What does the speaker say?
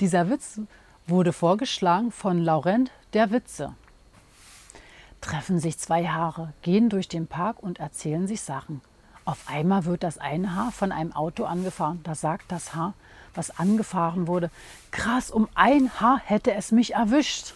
Dieser Witz wurde vorgeschlagen von Laurent der Witze. Treffen sich zwei Haare, gehen durch den Park und erzählen sich Sachen. Auf einmal wird das eine Haar von einem Auto angefahren. Da sagt das Haar, was angefahren wurde, krass, um ein Haar hätte es mich erwischt.